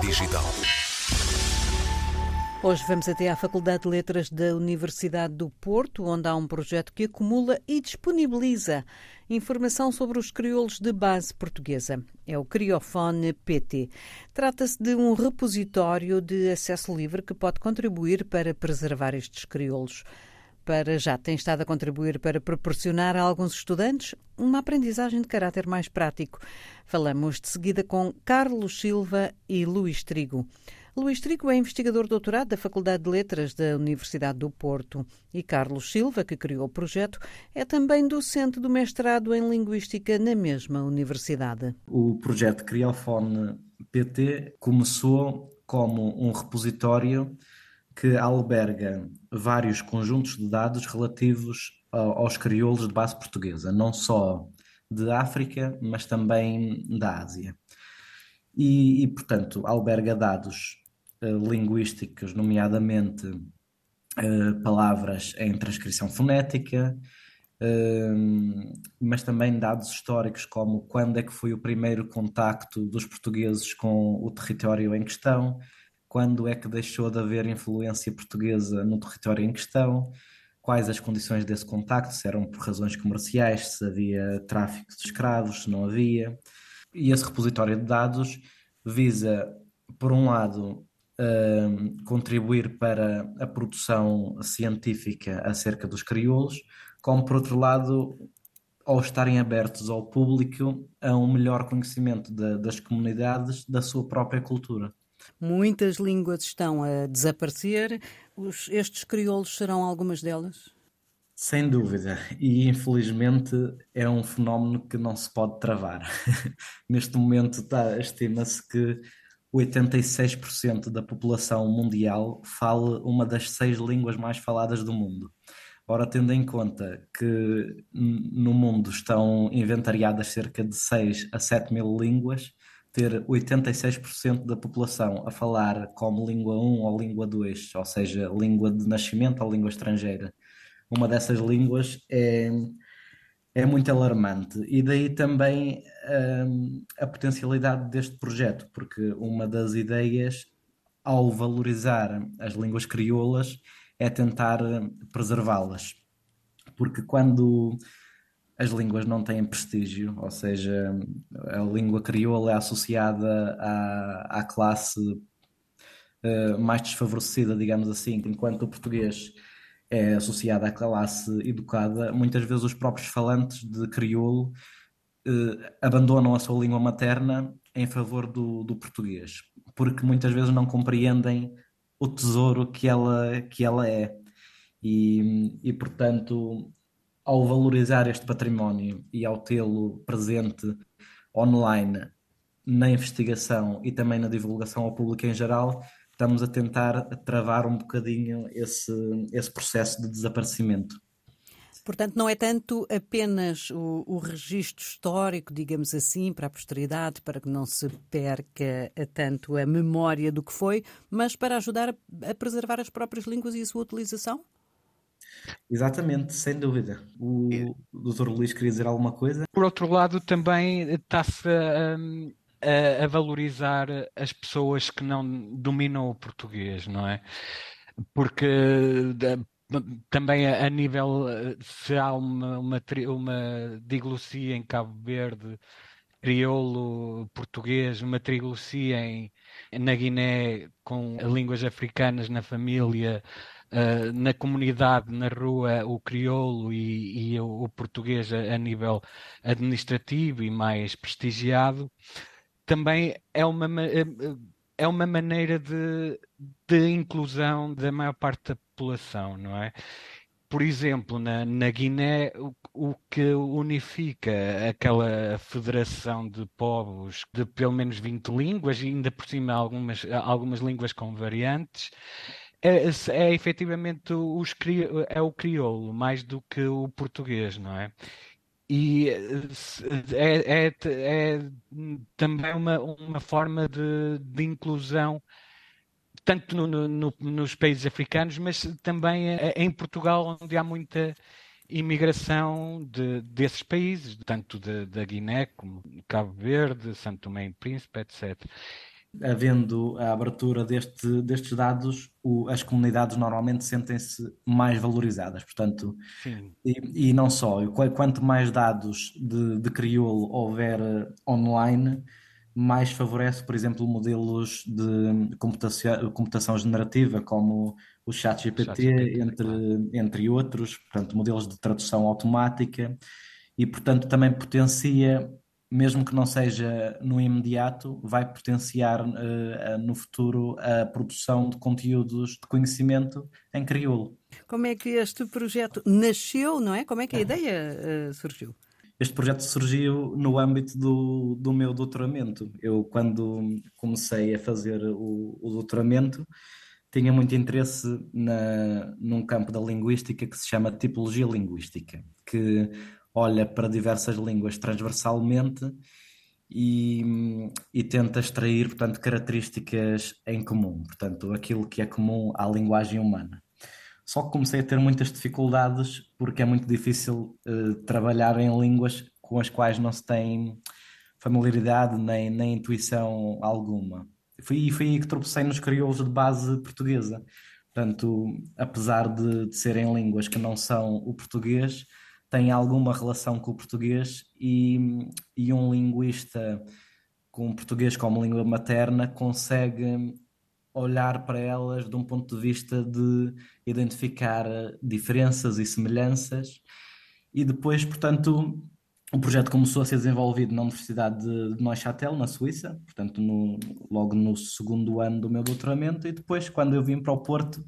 Digital. Hoje vamos até à Faculdade de Letras da Universidade do Porto, onde há um projeto que acumula e disponibiliza informação sobre os crioulos de base portuguesa. É o Criofone PT. Trata-se de um repositório de acesso livre que pode contribuir para preservar estes crioulos. Para já tem estado a contribuir para proporcionar a alguns estudantes uma aprendizagem de caráter mais prático. Falamos de seguida com Carlos Silva e Luís Trigo. Luís Trigo é investigador doutorado da Faculdade de Letras da Universidade do Porto e Carlos Silva, que criou o projeto, é também docente do mestrado em Linguística na mesma universidade. O projeto Criofone PT começou como um repositório que alberga vários conjuntos de dados relativos aos crioulos de base portuguesa, não só de África, mas também da Ásia. E, e portanto, alberga dados uh, linguísticos, nomeadamente uh, palavras em transcrição fonética, uh, mas também dados históricos, como quando é que foi o primeiro contacto dos portugueses com o território em questão, quando é que deixou de haver influência portuguesa no território em questão, quais as condições desse contacto, se eram por razões comerciais, se havia tráfico de escravos, se não havia. E esse repositório de dados visa, por um lado, hum, contribuir para a produção científica acerca dos crioulos, como por outro lado, ao estarem abertos ao público a um melhor conhecimento de, das comunidades da sua própria cultura. Muitas línguas estão a desaparecer. Os, estes crioulos serão algumas delas? Sem dúvida, e infelizmente é um fenómeno que não se pode travar. Neste momento tá, estima-se que 86% da população mundial fala uma das seis línguas mais faladas do mundo. Ora, tendo em conta que no mundo estão inventariadas cerca de 6 a 7 mil línguas, ter 86% da população a falar como língua 1 ou língua 2, ou seja, língua de nascimento ou língua estrangeira. Uma dessas línguas é, é muito alarmante. E daí também um, a potencialidade deste projeto, porque uma das ideias ao valorizar as línguas crioulas é tentar preservá-las. Porque quando as línguas não têm prestígio, ou seja, a língua crioula é associada à, à classe uh, mais desfavorecida, digamos assim, enquanto o português é associado à classe educada, muitas vezes os próprios falantes de crioulo uh, abandonam a sua língua materna em favor do, do português, porque muitas vezes não compreendem o tesouro que ela, que ela é. E, e portanto, ao valorizar este património e ao tê-lo presente online na investigação e também na divulgação ao público em geral, estamos a tentar travar um bocadinho esse, esse processo de desaparecimento. Portanto, não é tanto apenas o, o registro histórico, digamos assim, para a posteridade, para que não se perca tanto a memória do que foi, mas para ajudar a, a preservar as próprias línguas e a sua utilização? Exatamente, sem dúvida. O Dr. Luís queria dizer alguma coisa? Por outro lado, também está-se a, a, valorizar as pessoas que não dominam o português, não é? Porque também a, a nível, se há uma, uma, uma diglossia em Cabo Verde, crioulo português, uma triglossia em, na Guiné com línguas africanas na família, uh, na comunidade, na rua, o crioulo e, e o, o, português a, a, nível administrativo e mais prestigiado, também é uma, é uma maneira de, de inclusão da maior parte da população, não é? por exemplo, na, na Guiné, o, o, que unifica aquela federação de povos de pelo menos 20 línguas, e ainda por cima algumas, algumas línguas com variantes, é, é efetivamente os, é o crioulo mais do que o português, não é? E é, é, é também uma, uma forma de, de inclusão, tanto no, no, nos países africanos, mas também em Portugal, onde há muita imigração de, desses países, tanto da Guiné como Cabo Verde, Santo Tomé e Príncipe, etc. havendo a abertura deste, destes dados, o, as comunidades normalmente sentem-se mais valorizadas. Portanto, e, e, não só, quanto mais dados de, de crioulo houver eh, online, mais favorece, por exemplo, modelos de computação, computação generativa, como o ChatGPT, Chat entre, claro. entre outros, portanto, modelos de tradução automática, e, portanto, também potencia mesmo que não seja no imediato, vai potenciar uh, no futuro a produção de conteúdos de conhecimento em crioulo. Como é que este projeto nasceu, não é? Como é que a ideia uh, surgiu? Este projeto surgiu no âmbito do, do meu doutoramento. Eu, quando comecei a fazer o, o doutoramento, tinha muito interesse na, num campo da linguística que se chama tipologia linguística, que olha para diversas línguas transversalmente e, e, tenta extrair, portanto, características em comum, portanto, aquilo que é comum à linguagem humana. Só que comecei a ter muitas dificuldades porque é muito difícil uh, trabalhar em línguas com as quais não se tem familiaridade nem, nem intuição alguma. E foi aí que tropecei nos crioulos de base portuguesa. Portanto, apesar de, de serem línguas que não são o português, tem alguma relação com o português e, e um linguista com o português como língua materna consegue olhar para elas de um ponto de vista de identificar diferenças e semelhanças. E depois, portanto, o projeto começou a ser desenvolvido na Universidade de Neuchâtel, na Suíça, portanto, no, logo no segundo ano do meu doutoramento, e depois, quando eu vim para o Porto, eh,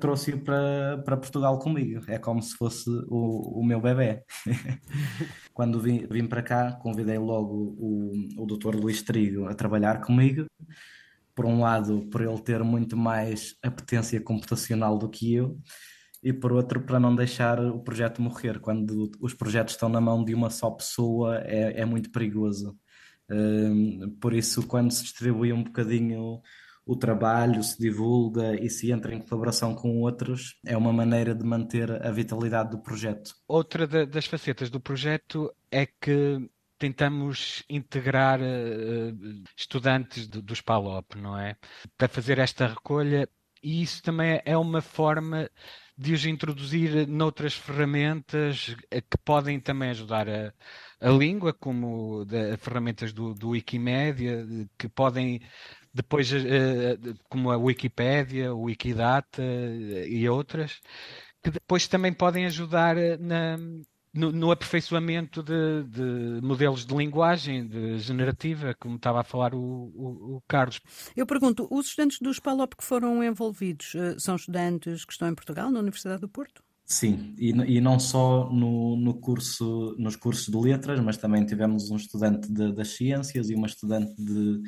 trouxe-o para, para Portugal comigo. É como se fosse o, o meu bebê. Quando vim, vim para cá, convidei logo o, o Dr. Luís Trigo a trabalhar comigo. Por um lado, por ele ter muito mais apetência computacional do que eu, e por outro, para não deixar o projeto morrer. Quando os projetos estão na mão de uma só pessoa, é, é muito perigoso. Um, por isso, quando se distribui um bocadinho o trabalho, se divulga e se entra em colaboração com outros, é uma maneira de manter a vitalidade do projeto. Outra das facetas do projeto é que tentamos integrar uh, estudantes do, dos PALOP, não é? Para fazer esta recolha, e isso também é uma forma de os introduzir noutras ferramentas que podem também ajudar a, a língua, como de, ferramentas do, do Wikimedia, que podem depois, eh, como a Wikipédia, o Wikidata eh, e outras, que depois também podem ajudar eh, na, no, no, aperfeiçoamento de, de, modelos de linguagem de generativa, como estava a falar o, o, o, Carlos. Eu pergunto, os estudantes do SPALOP que foram envolvidos são estudantes que estão em Portugal, na Universidade do Porto? Sim, e, e não só no, no, curso, nos cursos de letras, mas também tivemos um estudante de, das ciências e uma estudante de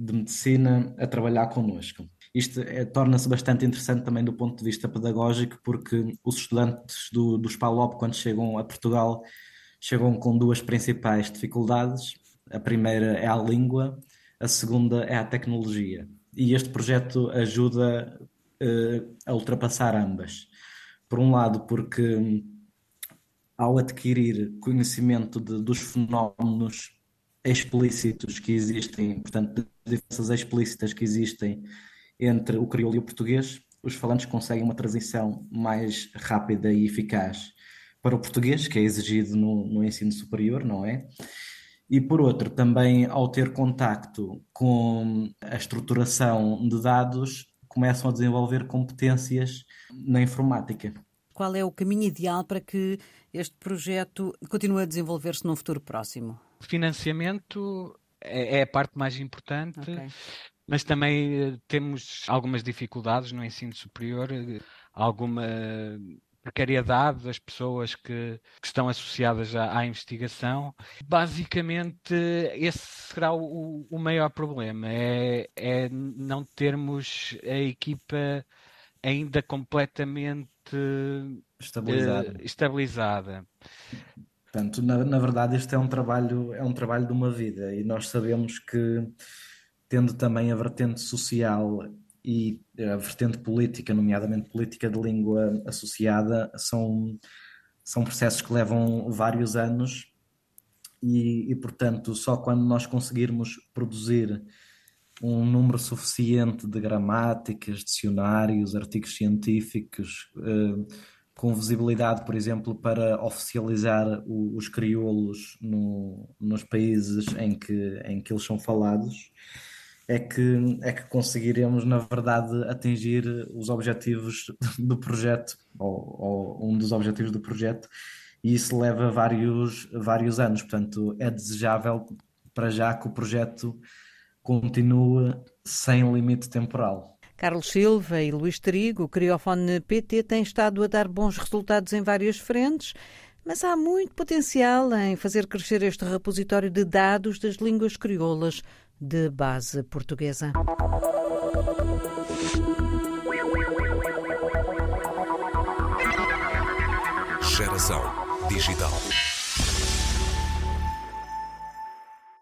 de medicina a trabalhar connosco. Isto é, torna-se bastante interessante também do ponto de vista pedagógico, porque os estudantes do, do SPALOP, quando chegam a Portugal, chegam com duas principais dificuldades. A primeira é a língua, a segunda é a tecnologia. E este projeto ajuda uh, a ultrapassar ambas. Por um lado, porque ao adquirir conhecimento de, dos fenómenos explícitos que existem, portanto, diferenças explícitas que existem entre o crioulo e o português, os falantes conseguem uma transição mais rápida e eficaz para o português, que é exigido no, no ensino superior, não é? E por outro, também ao ter contacto com a estruturação de dados, começam a desenvolver competências na informática. Qual é o caminho ideal para que este projeto continue a desenvolver-se num futuro próximo? Financiamento é, é a parte mais importante, okay. mas também eh, temos algumas dificuldades no ensino superior, eh, alguma precariedade das pessoas que, que estão associadas à, à, investigação. Basicamente, esse será o, o maior problema, é, é, não termos a equipa ainda completamente estabilizada. Uh, estabilizada. Portanto, na, na verdade, este é um trabalho, é um trabalho de uma vida e nós sabemos que, tendo também a vertente social e a vertente política, nomeadamente política de língua associada, são, são processos que levam vários anos e, e, portanto, só quando nós conseguirmos produzir um número suficiente de gramáticas, dicionários, artigos científicos, uh, com visibilidade, por exemplo, para oficializar o, os crioulos no, nos países em que, em que eles são falados, é que, é que conseguiremos, na verdade, atingir os objetivos do projeto, ou, ou um dos objetivos do projeto, e isso leva vários, vários anos. Portanto, é desejável para já que o projeto continue sem limite temporal. Carlos Silva e Luís Trigo, o Criofone PT tem estado a dar bons resultados em várias frentes, mas há muito potencial em fazer crescer este repositório de dados das línguas crioulas de base portuguesa. Geração Digital.